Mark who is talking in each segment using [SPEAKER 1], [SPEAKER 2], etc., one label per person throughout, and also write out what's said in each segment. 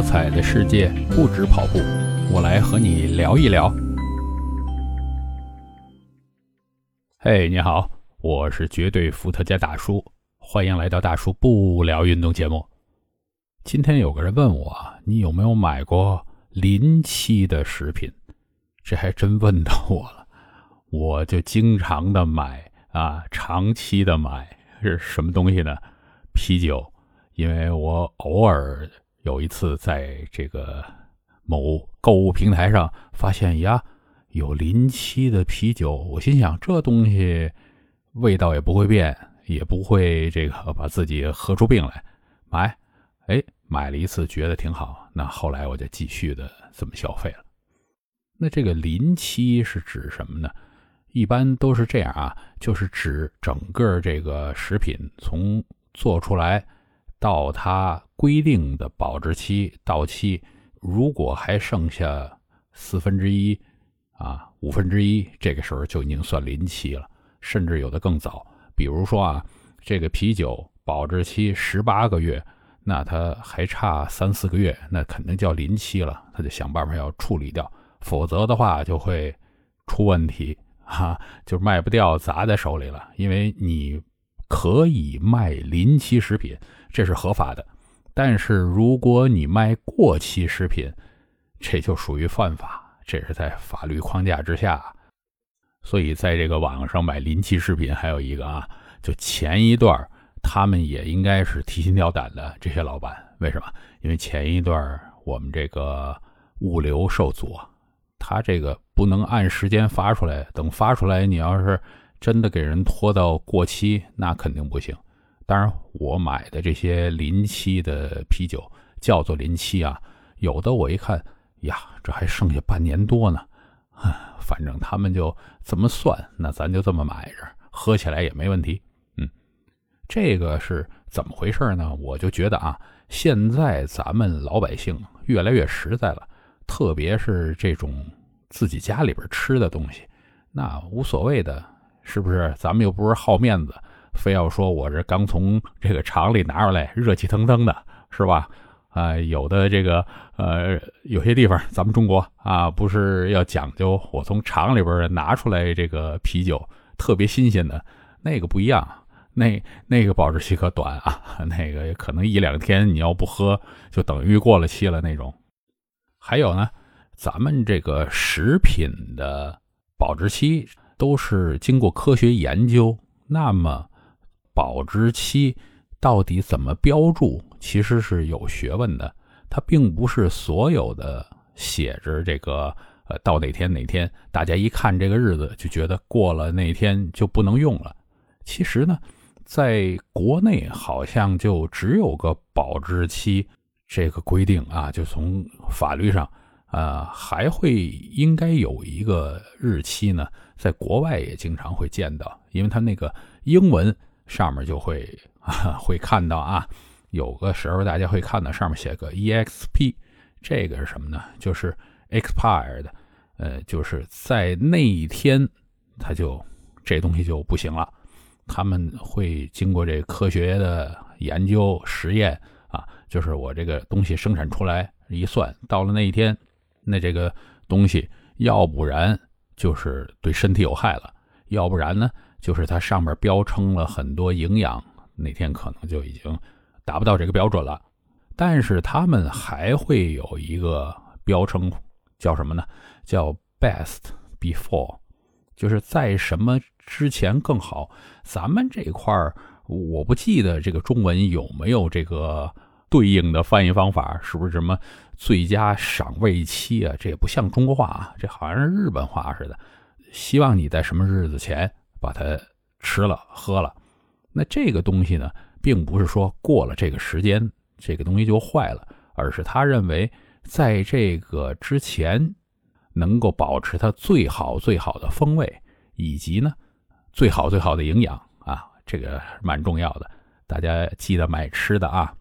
[SPEAKER 1] 多彩的世界不止跑步，我来和你聊一聊。嘿，你好，我是绝对伏特加大叔，欢迎来到大叔不聊运动节目。今天有个人问我，你有没有买过临期的食品？这还真问到我了。我就经常的买啊，长期的买是什么东西呢？啤酒，因为我偶尔。有一次，在这个某购物平台上发现呀，有临期的啤酒，我心想这东西味道也不会变，也不会这个把自己喝出病来，买，哎，买了一次觉得挺好，那后来我就继续的这么消费了。那这个临期是指什么呢？一般都是这样啊，就是指整个这个食品从做出来。到它规定的保质期到期，如果还剩下四分之一啊五分之一，这个时候就已经算临期了，甚至有的更早。比如说啊，这个啤酒保质期十八个月，那它还差三四个月，那肯定叫临期了，他就想办法要处理掉，否则的话就会出问题 啊，就卖不掉，砸在手里了。因为你可以卖临期食品。这是合法的，但是如果你卖过期食品，这就属于犯法。这是在法律框架之下，所以在这个网上买临期食品，还有一个啊，就前一段他们也应该是提心吊胆的。这些老板为什么？因为前一段我们这个物流受阻，他这个不能按时间发出来，等发出来，你要是真的给人拖到过期，那肯定不行。当然，我买的这些临期的啤酒叫做临期啊，有的我一看呀，这还剩下半年多呢，反正他们就这么算，那咱就这么买着，喝起来也没问题。嗯，这个是怎么回事呢？我就觉得啊，现在咱们老百姓越来越实在了，特别是这种自己家里边吃的东西，那无所谓的，是不是？咱们又不是好面子。非要说我这刚从这个厂里拿出来，热气腾腾的，是吧？啊，有的这个呃，有些地方咱们中国啊，不是要讲究我从厂里边拿出来这个啤酒特别新鲜的，那个不一样，那那个保质期可短啊，那个可能一两天你要不喝，就等于过了期了那种。还有呢，咱们这个食品的保质期都是经过科学研究，那么。保质期到底怎么标注？其实是有学问的。它并不是所有的写着这个呃到哪天哪天，大家一看这个日子就觉得过了那天就不能用了。其实呢，在国内好像就只有个保质期这个规定啊，就从法律上啊还会应该有一个日期呢。在国外也经常会见到，因为它那个英文。上面就会啊会看到啊，有个时候大家会看到上面写个 exp，这个是什么呢？就是 expired，呃，就是在那一天它就这东西就不行了。他们会经过这科学的研究实验啊，就是我这个东西生产出来一算，到了那一天，那这个东西要不然就是对身体有害了，要不然呢？就是它上面标称了很多营养，那天可能就已经达不到这个标准了。但是他们还会有一个标称，叫什么呢？叫 best before，就是在什么之前更好。咱们这块儿我不记得这个中文有没有这个对应的翻译方法，是不是什么最佳赏味期啊？这也不像中国话啊，这好像是日本话似的。希望你在什么日子前。把它吃了喝了，那这个东西呢，并不是说过了这个时间，这个东西就坏了，而是他认为在这个之前能够保持它最好最好的风味，以及呢最好最好的营养啊，这个蛮重要的。大家记得买吃的啊，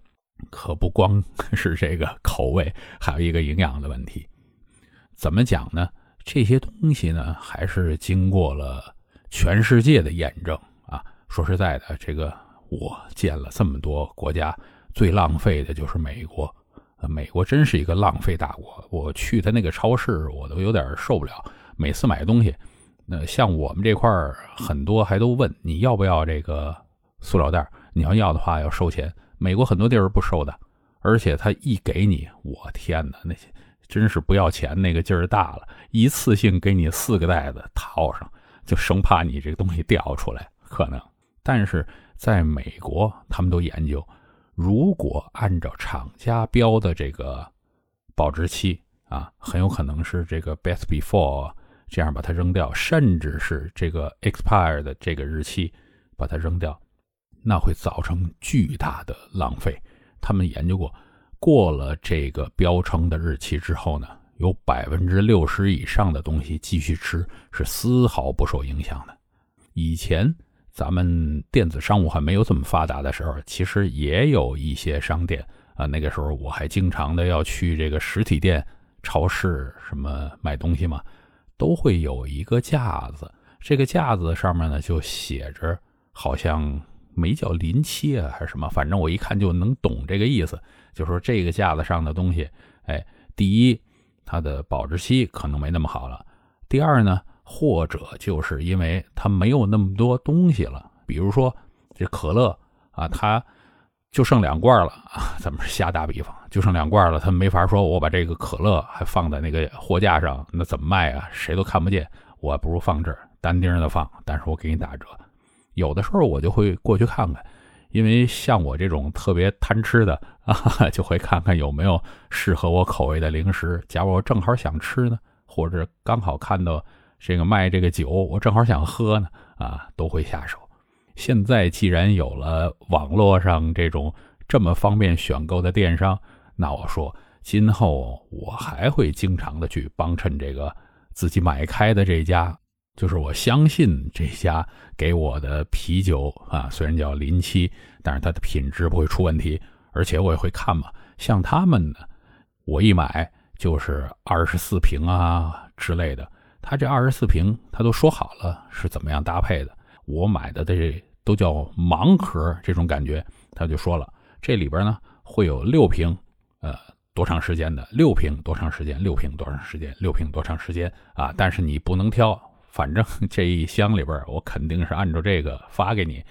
[SPEAKER 1] 可不光 是这个口味，还有一个营养的问题。怎么讲呢？这些东西呢，还是经过了。全世界的验证啊，说实在的，这个我见了这么多国家，最浪费的就是美国美国真是一个浪费大国。我去他那个超市，我都有点受不了。每次买东西，那像我们这块儿很多还都问你要不要这个塑料袋，你要要的话要收钱。美国很多地儿不收的，而且他一给你，我天哪，那些真是不要钱那个劲儿大了，一次性给你四个袋子套上，就生怕你这个东西掉出来可能。但是在美国，他们都研究。如果按照厂家标的这个保质期啊，很有可能是这个 best before 这样把它扔掉，甚至是这个 expire 的这个日期把它扔掉，那会造成巨大的浪费。他们研究过，过了这个标称的日期之后呢，有百分之六十以上的东西继续吃是丝毫不受影响的。以前。咱们电子商务还没有这么发达的时候，其实也有一些商店啊。那个时候我还经常的要去这个实体店、超市什么买东西嘛，都会有一个架子。这个架子上面呢就写着，好像没叫临期啊还是什么，反正我一看就能懂这个意思。就说这个架子上的东西，哎，第一，它的保质期可能没那么好了；第二呢。或者就是因为它没有那么多东西了，比如说这可乐啊，它就剩两罐了啊。咱们瞎打比方，就剩两罐了，他没法说我把这个可乐还放在那个货架上，那怎么卖啊？谁都看不见，我不如放这儿单丁的放，但是我给你打折。有的时候我就会过去看看，因为像我这种特别贪吃的啊，就会看看有没有适合我口味的零食。假如我正好想吃呢，或者刚好看到。这个卖这个酒，我正好想喝呢，啊，都会下手。现在既然有了网络上这种这么方便选购的电商，那我说今后我还会经常的去帮衬这个自己买开的这家，就是我相信这家给我的啤酒啊，虽然叫临期，但是它的品质不会出问题，而且我也会看嘛。像他们呢，我一买就是二十四瓶啊之类的。他这二十四瓶，他都说好了是怎么样搭配的。我买的这都叫盲盒，这种感觉，他就说了，这里边呢会有六瓶，呃，多长时间的？六瓶多长时间？六瓶多长时间？六瓶多长时间？啊！但是你不能挑，反正 这一箱里边，我肯定是按照这个发给你。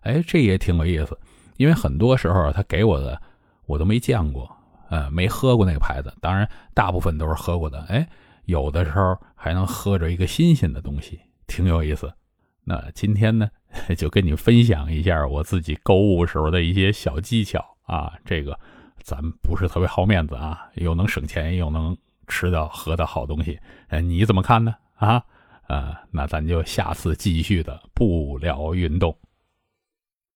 [SPEAKER 1] 哎，这也挺有意思，因为很多时候他给我的我都没见过，呃，没喝过那个牌子。当然，大部分都是喝过的。哎。有的时候还能喝着一个新鲜的东西，挺有意思。那今天呢，就跟你分享一下我自己购物时候的一些小技巧啊。这个咱不是特别好面子啊，又能省钱，又能吃到喝的好东西。哎，你怎么看呢？啊，啊，那咱就下次继续的不聊运动。